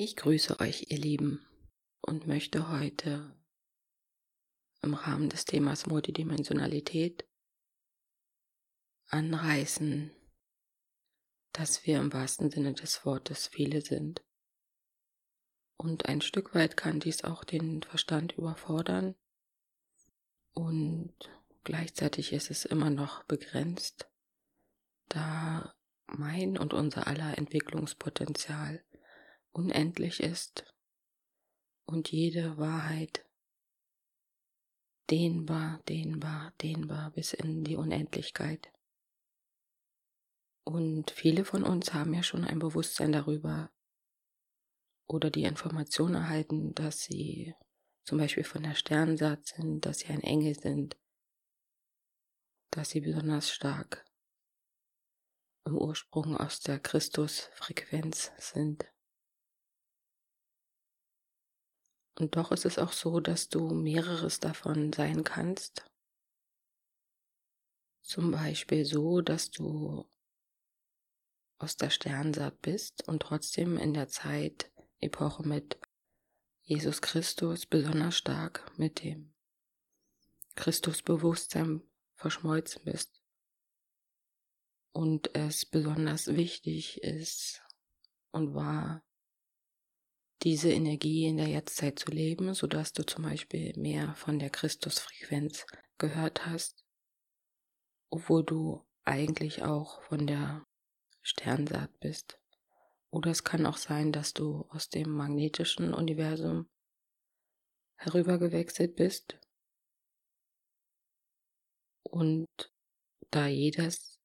Ich grüße euch, ihr Lieben, und möchte heute im Rahmen des Themas Multidimensionalität anreißen, dass wir im wahrsten Sinne des Wortes viele sind. Und ein Stück weit kann dies auch den Verstand überfordern. Und gleichzeitig ist es immer noch begrenzt, da mein und unser aller Entwicklungspotenzial unendlich ist und jede Wahrheit dehnbar, dehnbar, dehnbar bis in die Unendlichkeit. Und viele von uns haben ja schon ein Bewusstsein darüber oder die Information erhalten, dass sie zum Beispiel von der Sternensaat sind, dass sie ein Engel sind, dass sie besonders stark im Ursprung aus der Christusfrequenz sind. Und doch ist es auch so, dass du mehreres davon sein kannst. Zum Beispiel so, dass du aus der Sternsaat bist und trotzdem in der Zeit, Epoche mit Jesus Christus besonders stark mit dem Christusbewusstsein verschmolzen bist. Und es besonders wichtig ist und war, diese Energie in der Jetztzeit zu leben, so dass du zum Beispiel mehr von der Christusfrequenz gehört hast, obwohl du eigentlich auch von der Sternsaat bist. Oder es kann auch sein, dass du aus dem magnetischen Universum herübergewechselt bist und da jedes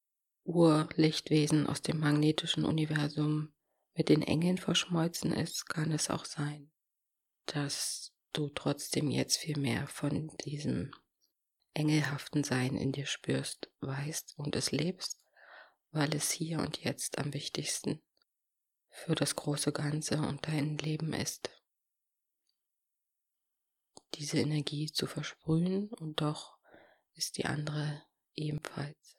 Urlichtwesen aus dem magnetischen Universum mit den Engeln verschmolzen ist, kann es auch sein, dass du trotzdem jetzt viel mehr von diesem engelhaften Sein in dir spürst, weißt und es lebst, weil es hier und jetzt am wichtigsten für das große Ganze und dein Leben ist. Diese Energie zu versprühen und doch ist die andere ebenfalls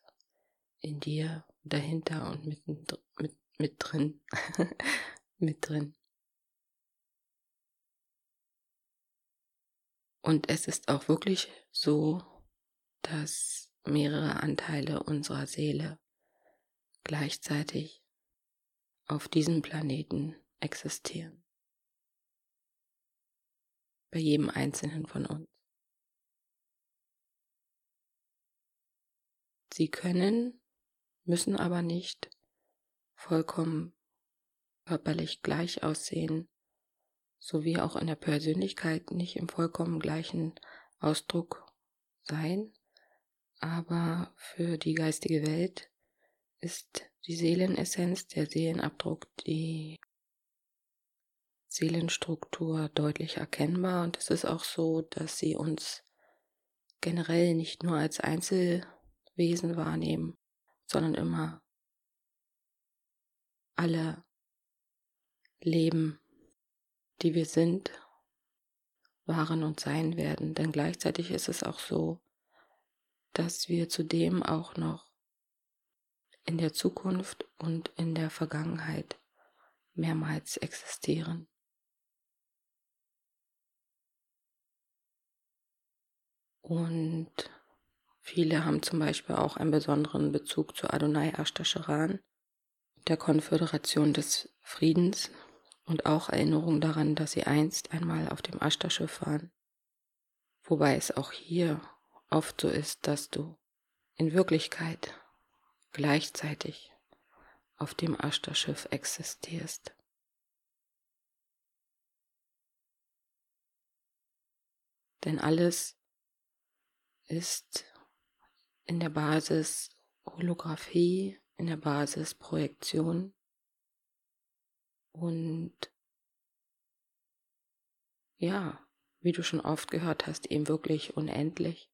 in dir, dahinter und mitten, mit, mit drin. mit drin. Und es ist auch wirklich so, dass mehrere Anteile unserer Seele gleichzeitig auf diesem Planeten existieren. Bei jedem einzelnen von uns. Sie können, müssen aber nicht vollkommen körperlich gleich aussehen, sowie auch in der Persönlichkeit nicht im vollkommen gleichen Ausdruck sein, aber für die geistige Welt ist die Seelenessenz, der Seelenabdruck, die Seelenstruktur deutlich erkennbar. Und es ist auch so, dass sie uns generell nicht nur als Einzelwesen wahrnehmen, sondern immer alle Leben, die wir sind, waren und sein werden. Denn gleichzeitig ist es auch so, dass wir zudem auch noch in der Zukunft und in der Vergangenheit mehrmals existieren. Und viele haben zum Beispiel auch einen besonderen Bezug zu Adonai Ashtasharan, der Konföderation des Friedens und auch Erinnerung daran, dass sie einst einmal auf dem Ashtar-Schiff waren. Wobei es auch hier oft so ist, dass du in Wirklichkeit gleichzeitig auf dem Ashtar-Schiff existierst. Denn alles ist in der Basis Holographie, in der Basis Projektion und ja, wie du schon oft gehört hast, eben wirklich unendlich.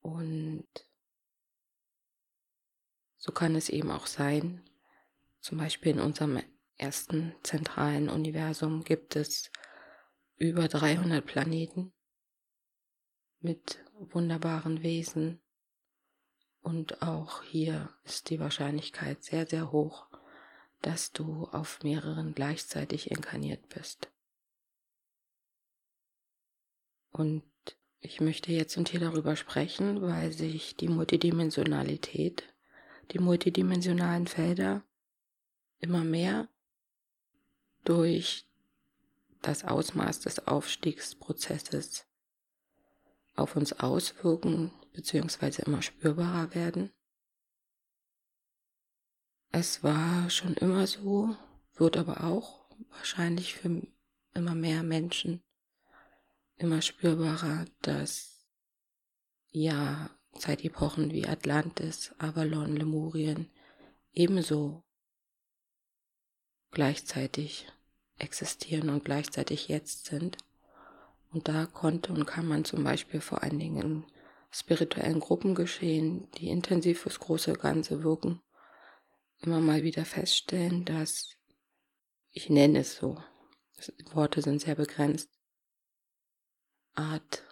Und so kann es eben auch sein, zum Beispiel in unserem ersten zentralen Universum gibt es über 300 Planeten mit wunderbaren Wesen. Und auch hier ist die Wahrscheinlichkeit sehr, sehr hoch, dass du auf mehreren gleichzeitig inkarniert bist. Und ich möchte jetzt und hier darüber sprechen, weil sich die Multidimensionalität, die multidimensionalen Felder immer mehr durch das Ausmaß des Aufstiegsprozesses auf uns auswirken bzw. immer spürbarer werden. Es war schon immer so, wird aber auch wahrscheinlich für immer mehr Menschen immer spürbarer, dass ja Zeitepochen wie Atlantis, Avalon, Lemurien ebenso gleichzeitig existieren und gleichzeitig jetzt sind. Und da konnte und kann man zum Beispiel vor allen Dingen in spirituellen Gruppen geschehen, die intensiv fürs große Ganze wirken, immer mal wieder feststellen, dass, ich nenne es so, Worte sind sehr begrenzt, Art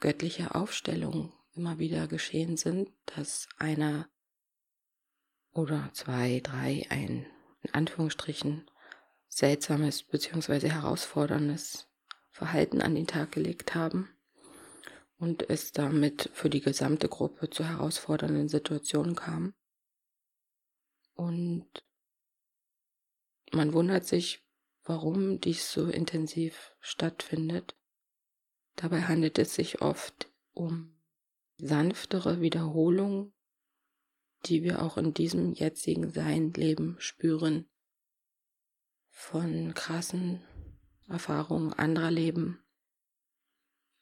göttliche Aufstellung immer wieder geschehen sind, dass einer oder zwei, drei ein in Anführungsstrichen seltsames bzw. herausforderndes Verhalten an den Tag gelegt haben und es damit für die gesamte Gruppe zu herausfordernden Situationen kam. Und man wundert sich, warum dies so intensiv stattfindet. Dabei handelt es sich oft um sanftere Wiederholungen, die wir auch in diesem jetzigen Sein Leben spüren, von krassen Erfahrungen anderer Leben,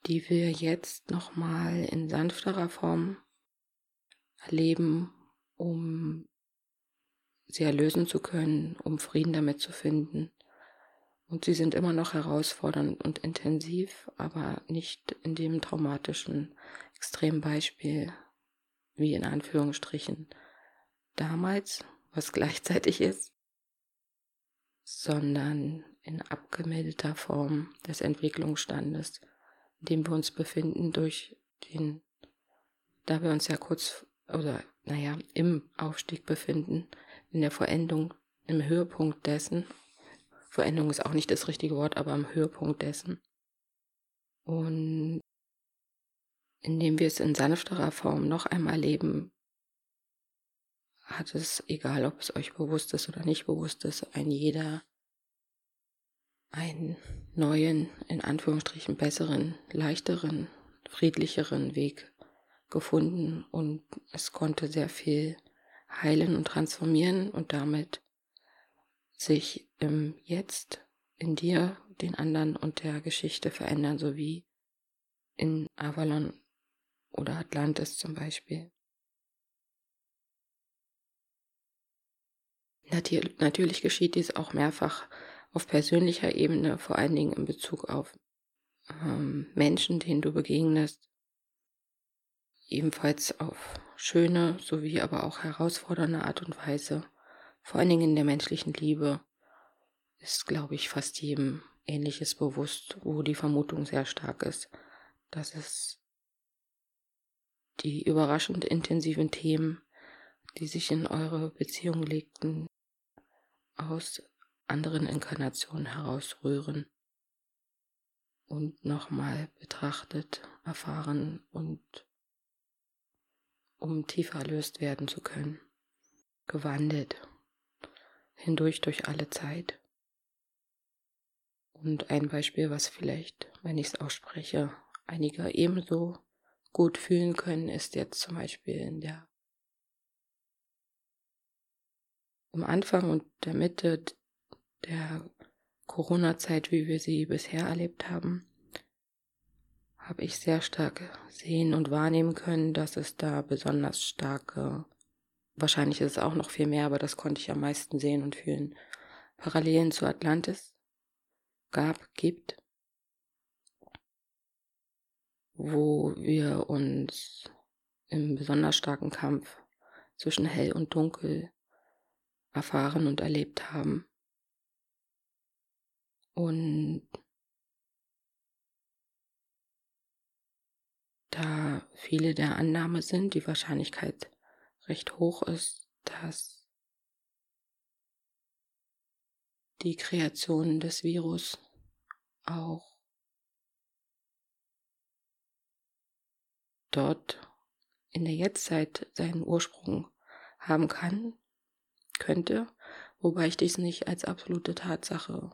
die wir jetzt nochmal in sanfterer Form erleben, um sie erlösen zu können, um Frieden damit zu finden. Und sie sind immer noch herausfordernd und intensiv, aber nicht in dem traumatischen Extrembeispiel, wie in Anführungsstrichen damals, was gleichzeitig ist, sondern in abgemilderter Form des Entwicklungsstandes, in dem wir uns befinden durch den, da wir uns ja kurz oder naja, im Aufstieg befinden, in der Verendung, im Höhepunkt dessen. Verendung ist auch nicht das richtige Wort, aber am Höhepunkt dessen. Und indem wir es in sanfterer Form noch einmal leben, hat es, egal ob es euch bewusst ist oder nicht bewusst ist, ein jeder einen neuen, in Anführungsstrichen besseren, leichteren, friedlicheren Weg gefunden und es konnte sehr viel heilen und transformieren und damit sich im Jetzt, in dir, den anderen und der Geschichte verändern, sowie in Avalon oder Atlantis zum Beispiel. Natürlich geschieht dies auch mehrfach auf persönlicher Ebene, vor allen Dingen in Bezug auf ähm, Menschen, denen du begegnest, ebenfalls auf schöne sowie aber auch herausfordernde Art und Weise, vor allen Dingen in der menschlichen Liebe, ist, glaube ich, fast jedem Ähnliches bewusst, wo die Vermutung sehr stark ist, dass es die überraschend intensiven Themen, die sich in eure Beziehung legten, aus anderen Inkarnationen herausrühren und nochmal betrachtet, erfahren und um tiefer erlöst werden zu können, gewandelt hindurch durch alle Zeit. Und ein Beispiel, was vielleicht, wenn ich es ausspreche, einige ebenso gut fühlen können, ist jetzt zum Beispiel in der am Anfang und der Mitte der Corona-Zeit, wie wir sie bisher erlebt haben, habe ich sehr stark sehen und wahrnehmen können, dass es da besonders starke, wahrscheinlich ist es auch noch viel mehr, aber das konnte ich am meisten sehen und fühlen, Parallelen zu Atlantis gab, gibt, wo wir uns im besonders starken Kampf zwischen hell und dunkel erfahren und erlebt haben. Und da viele der Annahme sind, die Wahrscheinlichkeit recht hoch ist, dass die Kreation des Virus auch dort in der Jetztzeit seinen Ursprung haben kann, könnte, wobei ich dies nicht als absolute Tatsache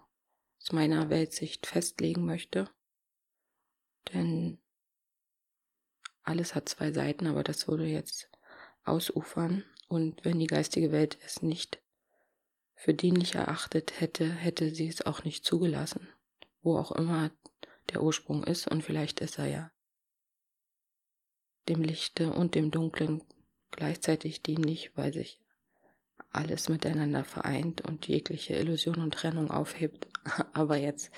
aus meiner Weltsicht festlegen möchte. Denn alles hat zwei Seiten, aber das würde jetzt ausufern. Und wenn die geistige Welt es nicht für dienlich erachtet hätte, hätte sie es auch nicht zugelassen. Wo auch immer der Ursprung ist. Und vielleicht ist er ja dem Lichte und dem Dunklen gleichzeitig dienlich, weil sich alles miteinander vereint und jegliche Illusion und Trennung aufhebt. Aber jetzt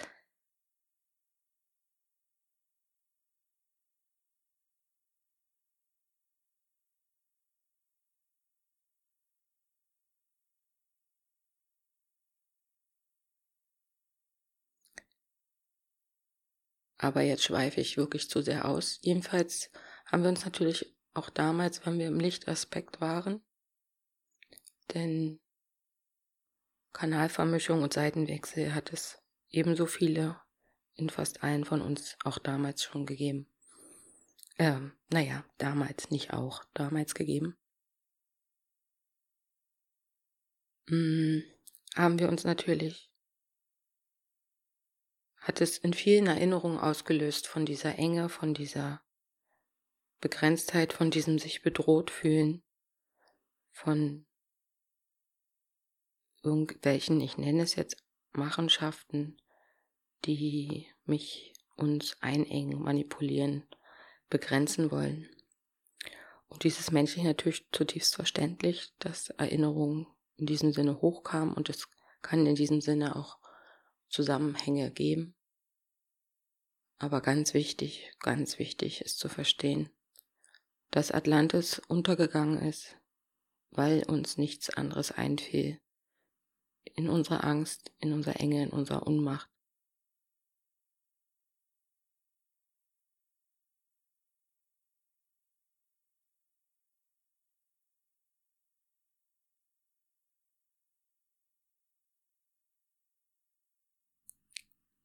Aber jetzt schweife ich wirklich zu sehr aus. Jedenfalls haben wir uns natürlich auch damals, wenn wir im Lichtaspekt waren, denn Kanalvermischung und Seitenwechsel hat es ebenso viele in fast allen von uns auch damals schon gegeben. Ähm, naja, damals nicht auch, damals gegeben. Hm, haben wir uns natürlich hat es in vielen Erinnerungen ausgelöst von dieser Enge, von dieser Begrenztheit, von diesem sich bedroht fühlen, von irgendwelchen, ich nenne es jetzt Machenschaften, die mich uns einengen, manipulieren, begrenzen wollen. Und dieses menschlich natürlich zutiefst verständlich, dass Erinnerungen in diesem Sinne hochkamen und es kann in diesem Sinne auch Zusammenhänge geben. Aber ganz wichtig, ganz wichtig ist zu verstehen, dass Atlantis untergegangen ist, weil uns nichts anderes einfiel. In unserer Angst, in unserer Enge, in unserer Unmacht.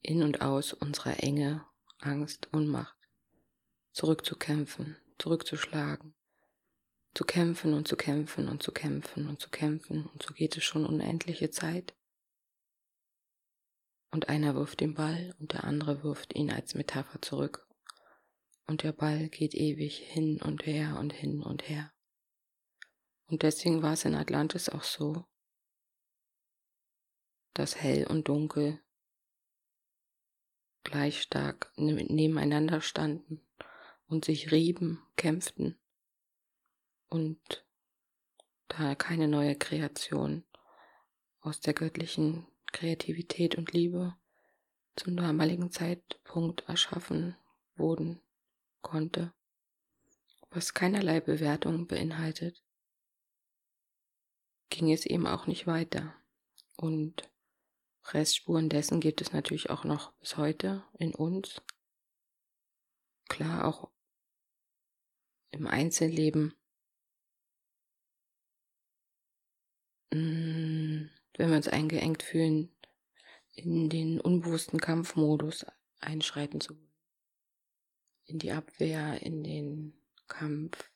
in und aus unserer Enge Angst, Unmacht, zurückzukämpfen, zurückzuschlagen, zu kämpfen und zu kämpfen und zu kämpfen und zu kämpfen und so geht es schon unendliche Zeit. Und einer wirft den Ball und der andere wirft ihn als Metapher zurück. Und der Ball geht ewig hin und her und hin und her. Und deswegen war es in Atlantis auch so, dass hell und dunkel gleich stark ne-, nebeneinander standen und sich rieben, kämpften und da keine neue Kreation aus der göttlichen Kreativität und Liebe zum damaligen Zeitpunkt erschaffen wurden konnte, was keinerlei Bewertung beinhaltet, ging es eben auch nicht weiter. Und Restspuren dessen gibt es natürlich auch noch bis heute in uns. Klar, auch im Einzelleben. Wenn wir uns eingeengt fühlen, in den unbewussten Kampfmodus einschreiten zu wollen. In die Abwehr, in den Kampf,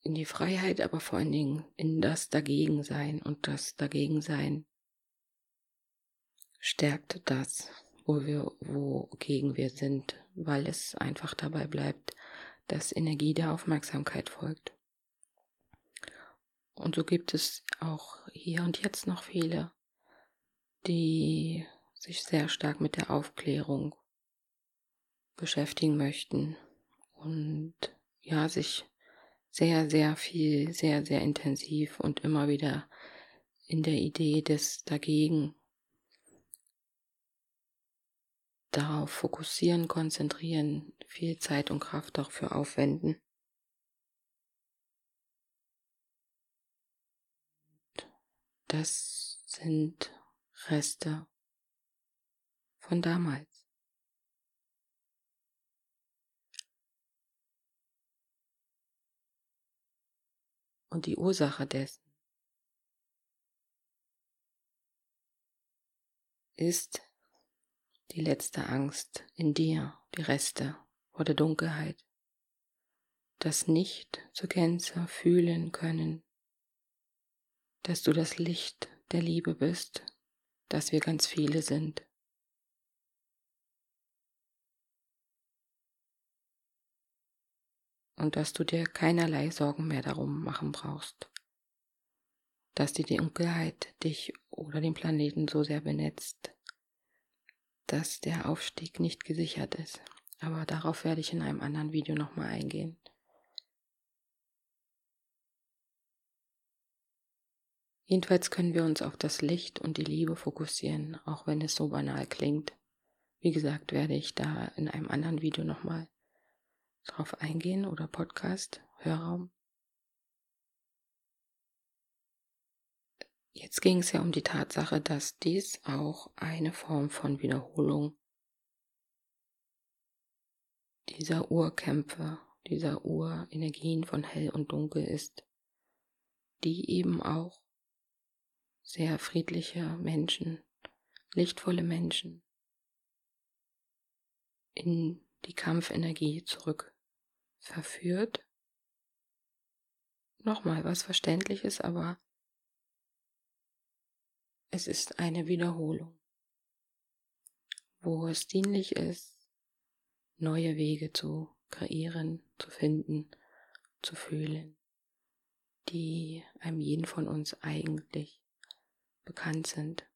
in die Freiheit, aber vor allen Dingen in das Dagegensein und das Dagegensein stärkt das, wo wir, wogegen wir sind, weil es einfach dabei bleibt, dass Energie der Aufmerksamkeit folgt. Und so gibt es auch hier und jetzt noch viele, die sich sehr stark mit der Aufklärung beschäftigen möchten und ja, sich sehr, sehr viel, sehr, sehr intensiv und immer wieder in der Idee des Dagegen darauf fokussieren, konzentrieren, viel Zeit und Kraft dafür aufwenden. Das sind Reste von damals. Und die Ursache dessen ist die letzte Angst in dir, die Reste vor der Dunkelheit, das nicht zur Gänze fühlen können, dass du das Licht der Liebe bist, dass wir ganz viele sind. Und dass du dir keinerlei Sorgen mehr darum machen brauchst, dass die Dunkelheit dich oder den Planeten so sehr benetzt, dass der Aufstieg nicht gesichert ist. Aber darauf werde ich in einem anderen Video nochmal eingehen. Jedenfalls können wir uns auf das Licht und die Liebe fokussieren, auch wenn es so banal klingt. Wie gesagt, werde ich da in einem anderen Video nochmal drauf eingehen oder Podcast, Hörraum. Jetzt ging es ja um die Tatsache, dass dies auch eine Form von Wiederholung dieser Urkämpfe, dieser Urenergien von hell und dunkel ist, die eben auch sehr friedliche Menschen, lichtvolle Menschen in die Kampfenergie zurück verführt. Nochmal was Verständliches, aber es ist eine Wiederholung, wo es dienlich ist, neue Wege zu kreieren, zu finden, zu fühlen, die einem jeden von uns eigentlich bekannt sind.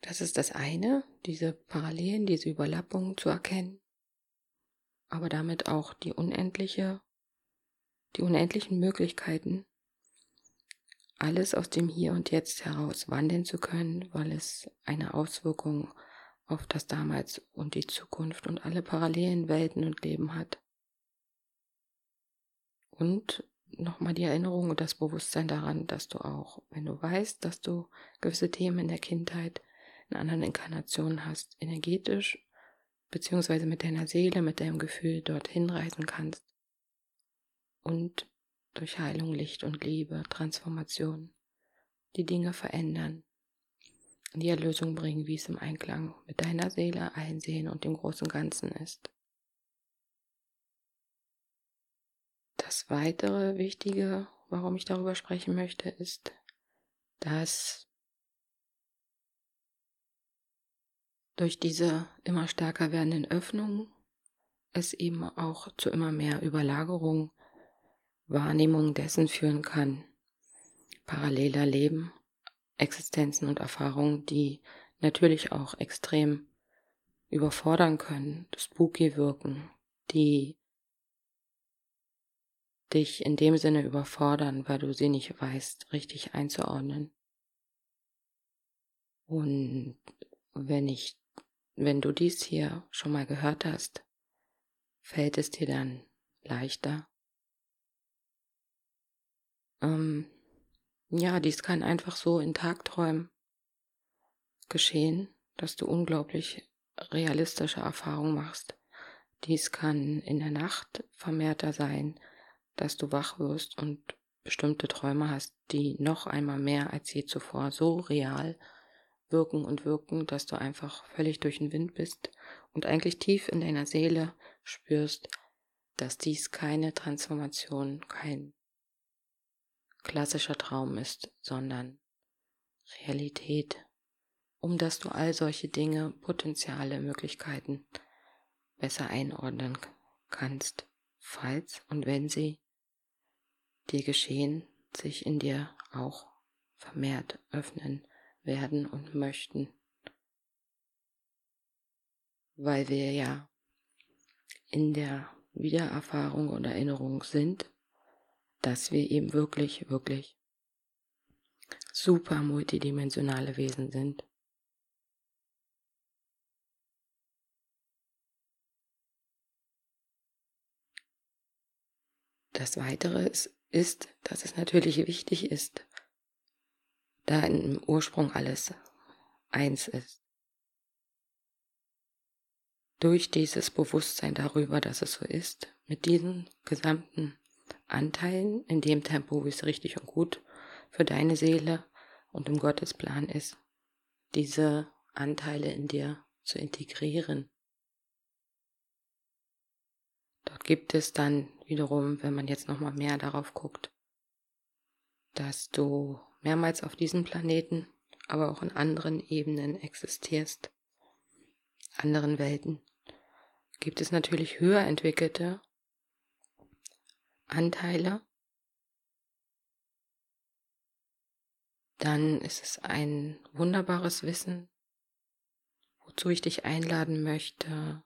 Das ist das eine, diese Parallelen, diese Überlappungen zu erkennen, aber damit auch die unendliche, die unendlichen Möglichkeiten, alles aus dem Hier und Jetzt heraus wandeln zu können, weil es eine Auswirkung auf das Damals und die Zukunft und alle parallelen Welten und Leben hat. Und nochmal die Erinnerung und das Bewusstsein daran, dass du auch, wenn du weißt, dass du gewisse Themen in der Kindheit in anderen Inkarnationen hast, energetisch beziehungsweise mit deiner Seele, mit deinem Gefühl dorthin reisen kannst und durch Heilung, Licht und Liebe, Transformation die Dinge verändern die Erlösung bringen, wie es im Einklang mit deiner Seele, Einsehen und dem großen Ganzen ist. Das weitere Wichtige, warum ich darüber sprechen möchte, ist, dass durch diese immer stärker werdenden Öffnungen es eben auch zu immer mehr Überlagerung, Wahrnehmung dessen führen kann, paralleler Leben Existenzen und Erfahrungen, die natürlich auch extrem überfordern können, spooky wirken, die dich in dem Sinne überfordern, weil du sie nicht weißt, richtig einzuordnen. Und wenn ich, wenn du dies hier schon mal gehört hast, fällt es dir dann leichter, ähm, ja, dies kann einfach so in Tagträumen geschehen, dass du unglaublich realistische Erfahrungen machst. Dies kann in der Nacht vermehrter sein, dass du wach wirst und bestimmte Träume hast, die noch einmal mehr als je zuvor so real wirken und wirken, dass du einfach völlig durch den Wind bist und eigentlich tief in deiner Seele spürst, dass dies keine Transformation, kein klassischer Traum ist, sondern Realität, um dass du all solche Dinge, Potenziale, Möglichkeiten besser einordnen kannst, falls und wenn sie dir geschehen, sich in dir auch vermehrt öffnen werden und möchten, weil wir ja in der Wiedererfahrung und Erinnerung sind dass wir eben wirklich, wirklich super multidimensionale Wesen sind. Das Weitere ist, ist, dass es natürlich wichtig ist, da im Ursprung alles eins ist. durch dieses Bewusstsein darüber, dass es so ist, mit diesen gesamten Anteilen in dem Tempo, wie es richtig und gut für deine Seele und im Gottesplan ist, diese Anteile in dir zu integrieren. Dort gibt es dann wiederum, wenn man jetzt nochmal mehr darauf guckt, dass du mehrmals auf diesem Planeten, aber auch in anderen Ebenen existierst, anderen Welten, gibt es natürlich höher entwickelte Anteile, dann ist es ein wunderbares Wissen, wozu ich dich einladen möchte,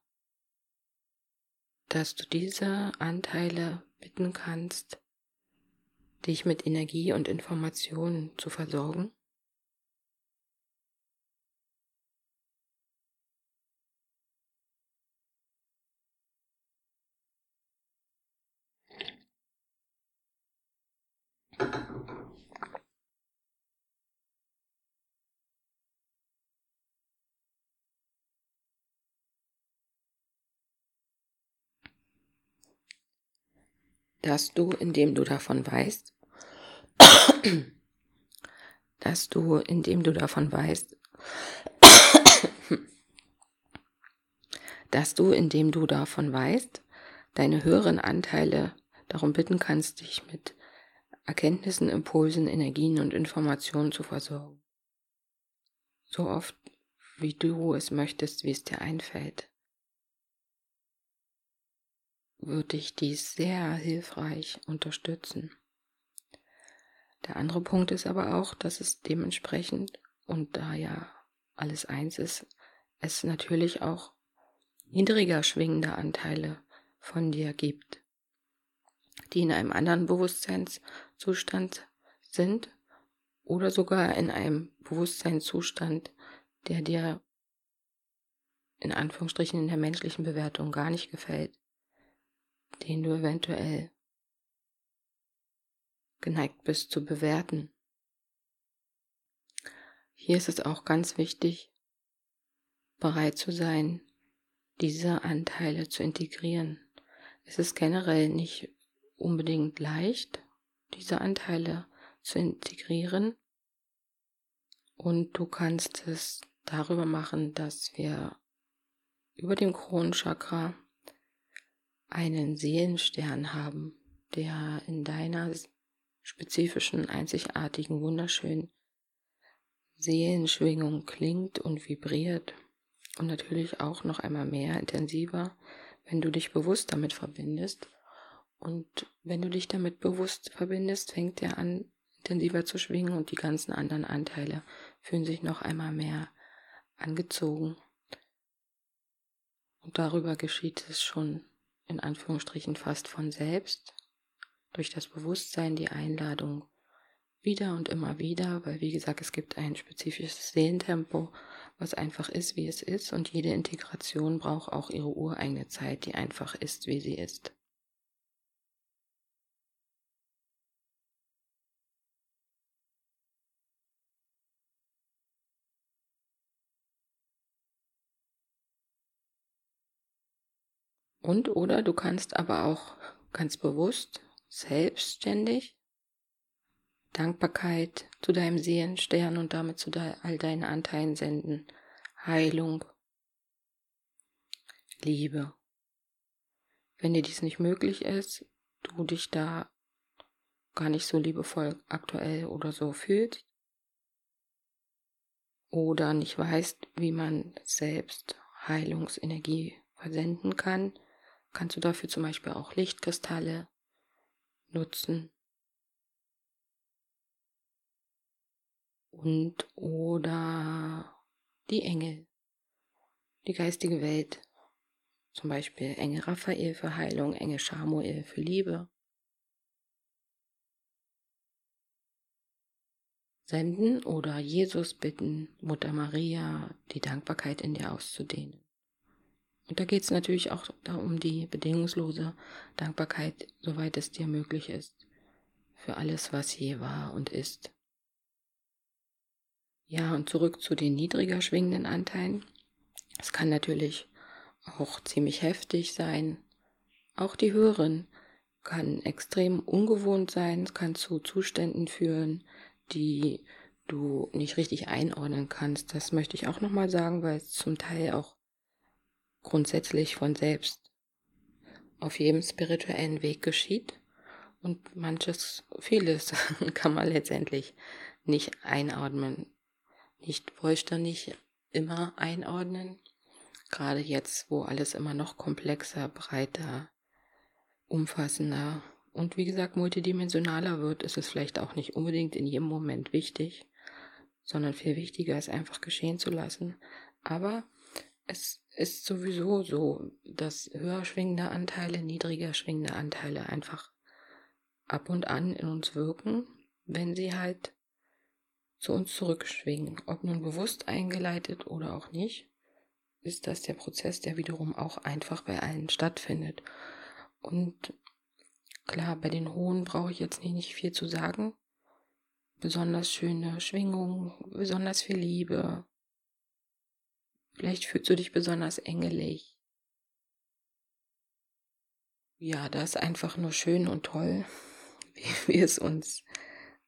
dass du diese Anteile bitten kannst, dich mit Energie und Informationen zu versorgen. Dass du, indem du davon weißt, dass du, indem du davon weißt, dass du, indem du davon weißt, deine höheren Anteile darum bitten kannst, dich mit Erkenntnissen, Impulsen, Energien und Informationen zu versorgen. So oft, wie du es möchtest, wie es dir einfällt würde ich dies sehr hilfreich unterstützen. Der andere Punkt ist aber auch, dass es dementsprechend, und da ja alles eins ist, es natürlich auch niedriger schwingende Anteile von dir gibt, die in einem anderen Bewusstseinszustand sind oder sogar in einem Bewusstseinszustand, der dir in Anführungsstrichen in der menschlichen Bewertung gar nicht gefällt den du eventuell geneigt bist zu bewerten. Hier ist es auch ganz wichtig, bereit zu sein, diese Anteile zu integrieren. Es ist generell nicht unbedingt leicht, diese Anteile zu integrieren. Und du kannst es darüber machen, dass wir über dem Kronenchakra einen Seelenstern haben, der in deiner spezifischen, einzigartigen, wunderschönen Seelenschwingung klingt und vibriert und natürlich auch noch einmal mehr intensiver, wenn du dich bewusst damit verbindest. Und wenn du dich damit bewusst verbindest, fängt er an, intensiver zu schwingen und die ganzen anderen Anteile fühlen sich noch einmal mehr angezogen. Und darüber geschieht es schon in Anführungsstrichen fast von selbst, durch das Bewusstsein die Einladung wieder und immer wieder, weil wie gesagt, es gibt ein spezifisches Sehentempo, was einfach ist, wie es ist, und jede Integration braucht auch ihre ureigene Zeit, die einfach ist, wie sie ist. Und oder du kannst aber auch ganz bewusst, selbstständig Dankbarkeit zu deinem Seelenstern und damit zu all deinen Anteilen senden. Heilung, Liebe. Wenn dir dies nicht möglich ist, du dich da gar nicht so liebevoll aktuell oder so fühlst oder nicht weißt, wie man selbst Heilungsenergie versenden kann, kannst du dafür zum Beispiel auch Lichtkristalle nutzen. Und oder die Engel, die geistige Welt, zum Beispiel Engel Raphael für Heilung, Engel Samuel für Liebe. Senden oder Jesus bitten, Mutter Maria die Dankbarkeit in dir auszudehnen. Und da geht es natürlich auch um die bedingungslose Dankbarkeit, soweit es dir möglich ist, für alles, was je war und ist. Ja, und zurück zu den niedriger schwingenden Anteilen. Es kann natürlich auch ziemlich heftig sein. Auch die Hörerin kann extrem ungewohnt sein, kann zu Zuständen führen, die du nicht richtig einordnen kannst. Das möchte ich auch nochmal sagen, weil es zum Teil auch grundsätzlich von selbst auf jedem spirituellen Weg geschieht. Und manches, vieles kann man letztendlich nicht einordnen, nicht vollständig immer einordnen. Gerade jetzt, wo alles immer noch komplexer, breiter, umfassender und wie gesagt multidimensionaler wird, ist es vielleicht auch nicht unbedingt in jedem Moment wichtig, sondern viel wichtiger ist einfach geschehen zu lassen. Aber es ist sowieso so, dass höher schwingende Anteile, niedriger schwingende Anteile einfach ab und an in uns wirken, wenn sie halt zu uns zurückschwingen. Ob nun bewusst eingeleitet oder auch nicht, ist das der Prozess, der wiederum auch einfach bei allen stattfindet. Und klar, bei den Hohen brauche ich jetzt nicht viel zu sagen. Besonders schöne Schwingungen, besonders viel Liebe. Vielleicht fühlst du dich besonders engelig. Ja, das ist einfach nur schön und toll, wie wir es uns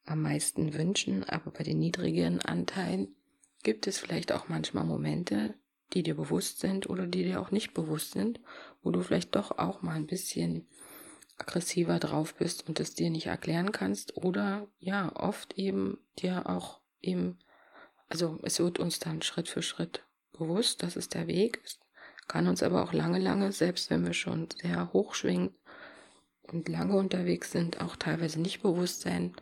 am meisten wünschen, aber bei den niedrigen Anteilen gibt es vielleicht auch manchmal Momente, die dir bewusst sind oder die dir auch nicht bewusst sind, wo du vielleicht doch auch mal ein bisschen aggressiver drauf bist und es dir nicht erklären kannst oder ja, oft eben dir auch eben, also es wird uns dann Schritt für Schritt bewusst, das ist der Weg, es kann uns aber auch lange, lange, selbst wenn wir schon sehr hoch schwingen und lange unterwegs sind, auch teilweise nicht bewusst sein,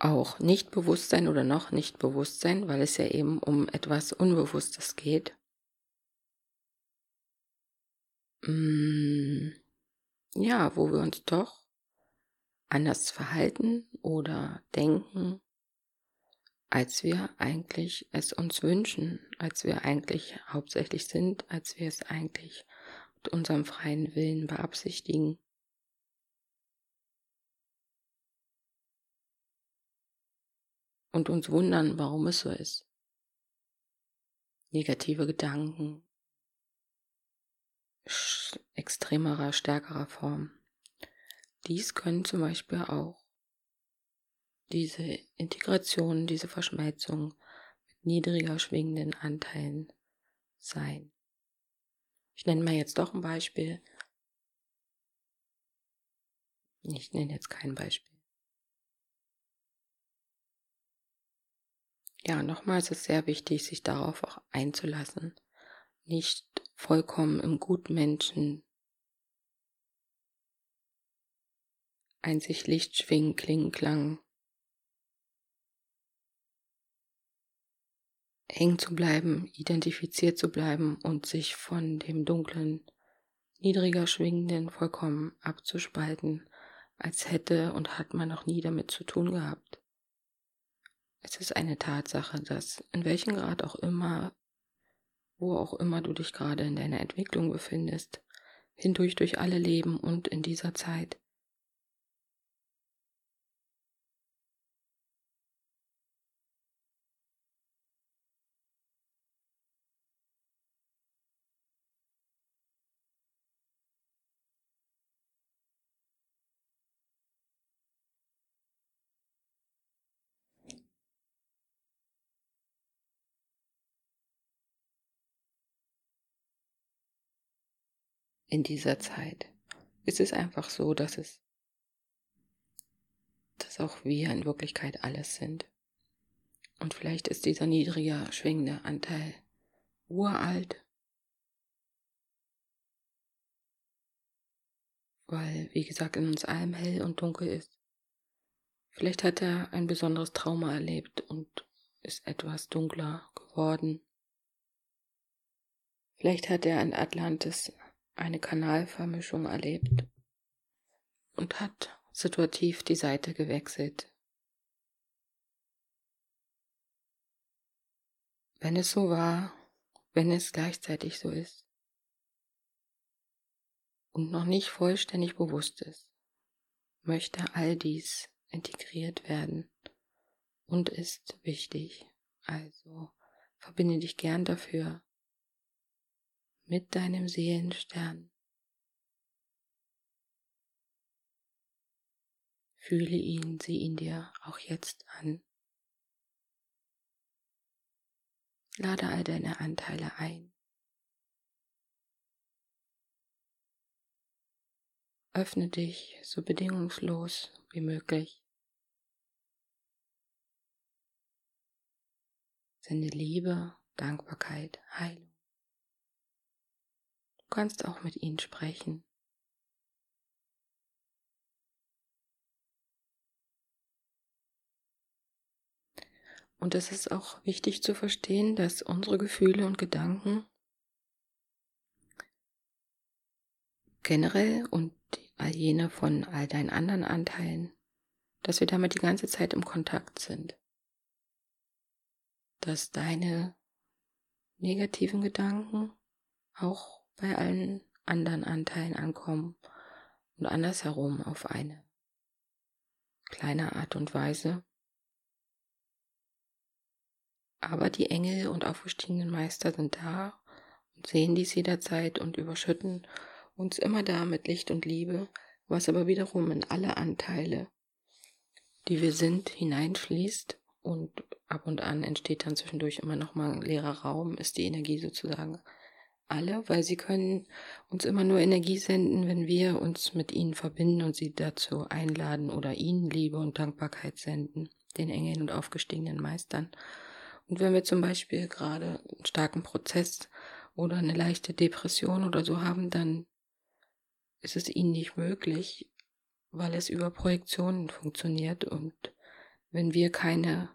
auch Nichtbewusstsein oder noch Nichtbewusstsein, weil es ja eben um etwas Unbewusstes geht. Mm, ja, wo wir uns doch anders verhalten oder denken, als wir eigentlich es uns wünschen, als wir eigentlich hauptsächlich sind, als wir es eigentlich mit unserem freien Willen beabsichtigen. Und uns wundern, warum es so ist. Negative Gedanken extremerer, stärkerer Form. Dies können zum Beispiel auch diese Integration, diese Verschmelzung mit niedriger schwingenden Anteilen sein. Ich nenne mal jetzt doch ein Beispiel. Ich nenne jetzt kein Beispiel. Ja, nochmals ist es sehr wichtig, sich darauf auch einzulassen. Nicht vollkommen im Gutmenschen ein sich Licht schwingen, klingen, klang. Eng zu bleiben, identifiziert zu bleiben und sich von dem dunklen, niedriger schwingenden vollkommen abzuspalten, als hätte und hat man noch nie damit zu tun gehabt. Es ist eine Tatsache, dass in welchem Grad auch immer, wo auch immer du dich gerade in deiner Entwicklung befindest, hindurch durch alle Leben und in dieser Zeit, in dieser Zeit ist es einfach so, dass es, dass auch wir in Wirklichkeit alles sind. Und vielleicht ist dieser niedriger schwingende Anteil uralt, weil, wie gesagt, in uns allem hell und dunkel ist. Vielleicht hat er ein besonderes Trauma erlebt und ist etwas dunkler geworden. Vielleicht hat er in Atlantis eine Kanalvermischung erlebt und hat situativ die Seite gewechselt. Wenn es so war, wenn es gleichzeitig so ist, und noch nicht vollständig bewusst ist, möchte all dies integriert werden und ist wichtig. Also verbinde dich gern dafür mit deinem Seelenstern. Fühle ihn, sieh ihn dir auch jetzt an. Lade all deine Anteile ein. Öffne dich so bedingungslos wie möglich. Sende Liebe, Dankbarkeit, Heilung. Du kannst auch mit ihnen sprechen. Und es ist auch wichtig zu verstehen, dass unsere Gefühle und Gedanken generell und all jene von all deinen anderen Anteilen, dass wir damit die ganze Zeit im Kontakt sind. Dass deine negativen Gedanken auch bei allen anderen Anteilen ankommen. Und andersherum auf eine kleine Art und Weise. Aber die Engel und aufgestiegenen Meister sind da und sehen dies jederzeit und überschütten uns immer da mit Licht und Liebe, was aber wiederum in alle Anteile, die wir sind, hineinfließt. Und ab und an entsteht dann zwischendurch immer noch mal ein leerer Raum, ist die Energie sozusagen alle, weil sie können uns immer nur Energie senden, wenn wir uns mit ihnen verbinden und sie dazu einladen oder ihnen Liebe und Dankbarkeit senden, den Engeln und aufgestiegenen Meistern. Und wenn wir zum Beispiel gerade einen starken Prozess oder eine leichte Depression oder so haben, dann ist es ihnen nicht möglich, weil es über Projektionen funktioniert. Und wenn wir keine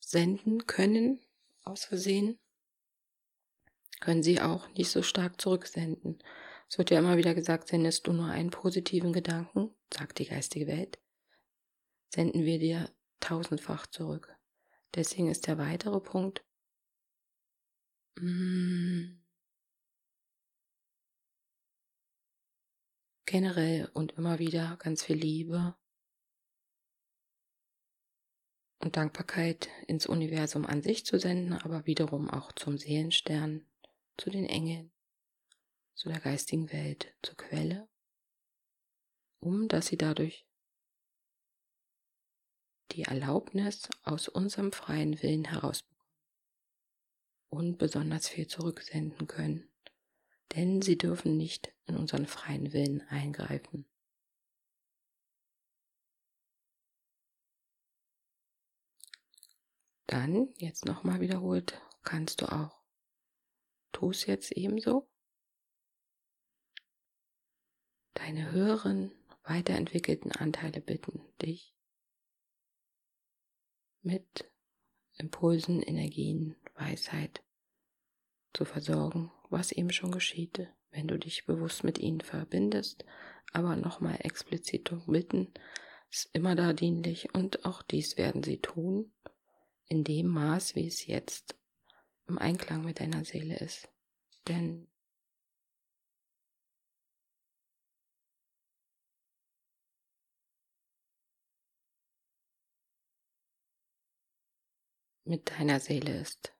senden können, aus Versehen, können sie auch nicht so stark zurücksenden. Es wird ja immer wieder gesagt, sendest du nur einen positiven Gedanken, sagt die geistige Welt, senden wir dir tausendfach zurück. Deswegen ist der weitere Punkt, mm, generell und immer wieder ganz viel Liebe und Dankbarkeit ins Universum an sich zu senden, aber wiederum auch zum Seelenstern, zu den Engeln, zu der geistigen Welt, zur Quelle, um dass sie dadurch die Erlaubnis aus unserem freien Willen heraus und besonders viel zurücksenden können, denn sie dürfen nicht in unseren freien Willen eingreifen. Dann, jetzt nochmal wiederholt, kannst du auch, tu es jetzt ebenso, deine höheren, weiterentwickelten Anteile bitten, dich mit Impulsen, Energien, Weisheit zu versorgen, was eben schon geschieht, wenn du dich bewusst mit ihnen verbindest, aber nochmal explizit bitten, ist immer da dienlich und auch dies werden sie tun, in dem Maß, wie es jetzt im Einklang mit deiner Seele ist. Denn mit deiner Seele ist.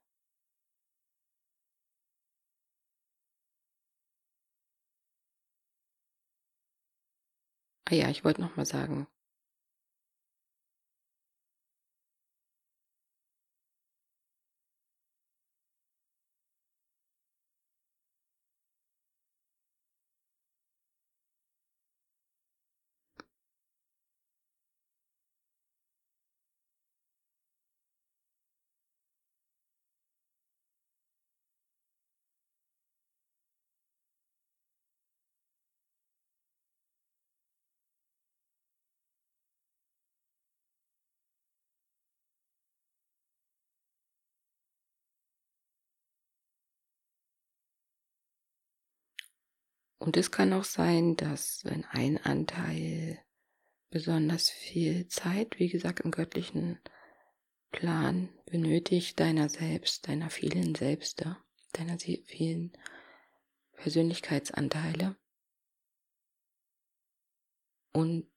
Ah ja, ich wollte noch mal sagen, Und es kann auch sein, dass wenn ein Anteil besonders viel Zeit, wie gesagt, im göttlichen Plan benötigt, deiner selbst, deiner vielen Selbste, deiner vielen Persönlichkeitsanteile. Und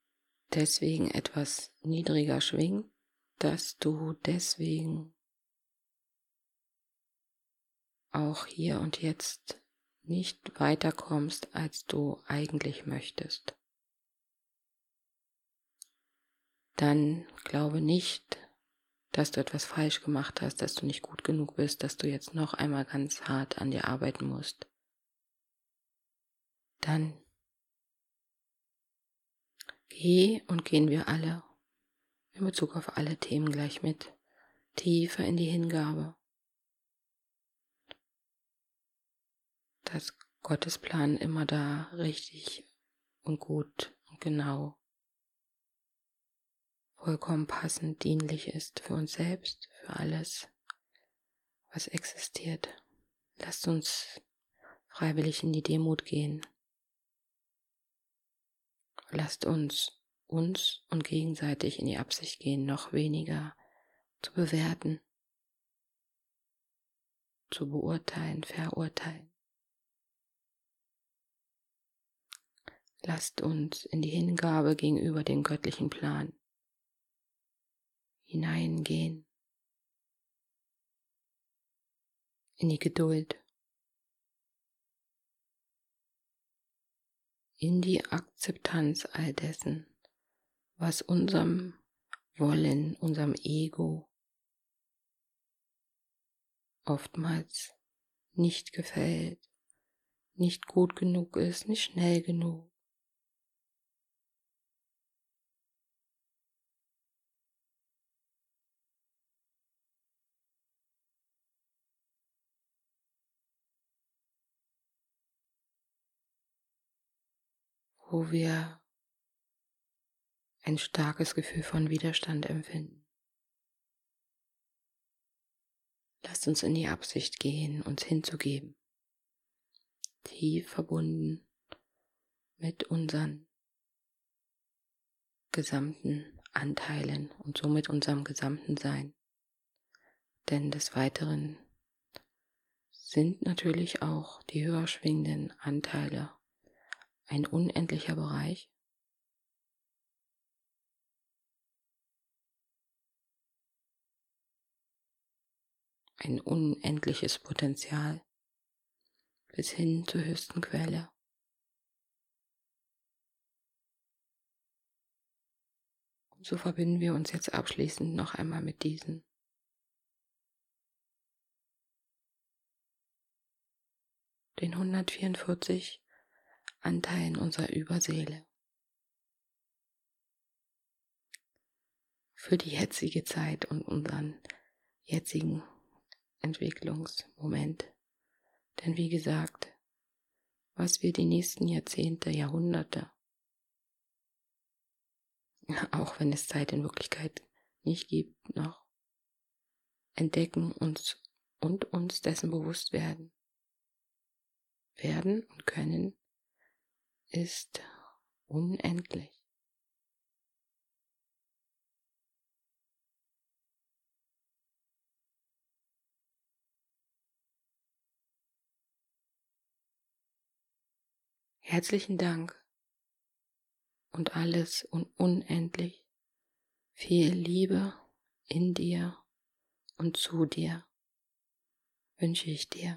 deswegen etwas niedriger schwingt, dass du deswegen auch hier und jetzt nicht weiterkommst, als du eigentlich möchtest. Dann glaube nicht, dass du etwas falsch gemacht hast, dass du nicht gut genug bist, dass du jetzt noch einmal ganz hart an dir arbeiten musst. Dann geh und gehen wir alle in Bezug auf alle Themen gleich mit tiefer in die Hingabe dass Gottes Plan immer da richtig und gut und genau vollkommen passend dienlich ist für uns selbst, für alles, was existiert. Lasst uns freiwillig in die Demut gehen. Lasst uns uns und gegenseitig in die Absicht gehen, noch weniger zu bewerten, zu beurteilen, verurteilen. Lasst uns in die Hingabe gegenüber dem göttlichen Plan. Hineingehen, in die Geduld, in die Akzeptanz all dessen, was unserem Wollen, unserem Ego oftmals nicht gefällt, nicht gut genug ist, nicht schnell genug. Wo wir ein starkes Gefühl von Widerstand empfinden. Lasst uns in die Absicht gehen, uns hinzugeben, tief verbunden mit unseren gesamten Anteilen und somit unserem gesamten Sein. Denn des Weiteren sind natürlich auch die höher schwingenden Anteile ein unendlicher Bereich. Ein unendliches Potenzial bis hin zur höchsten Quelle. Und so verbinden wir uns jetzt abschließend noch einmal mit diesen. Den 144 Anteilen unserer Überseele. Für die jetzige Zeit und unseren jetzigen Entwicklungsmoment. Denn wie gesagt, was wir die nächsten Jahrzehnte, Jahrhunderte, auch wenn es Zeit in Wirklichkeit nicht gibt, noch entdecken uns und uns dessen bewusst werden, werden und können, ist unendlich. Herzlichen Dank und alles und unendlich viel Liebe in dir und zu dir wünsche ich dir.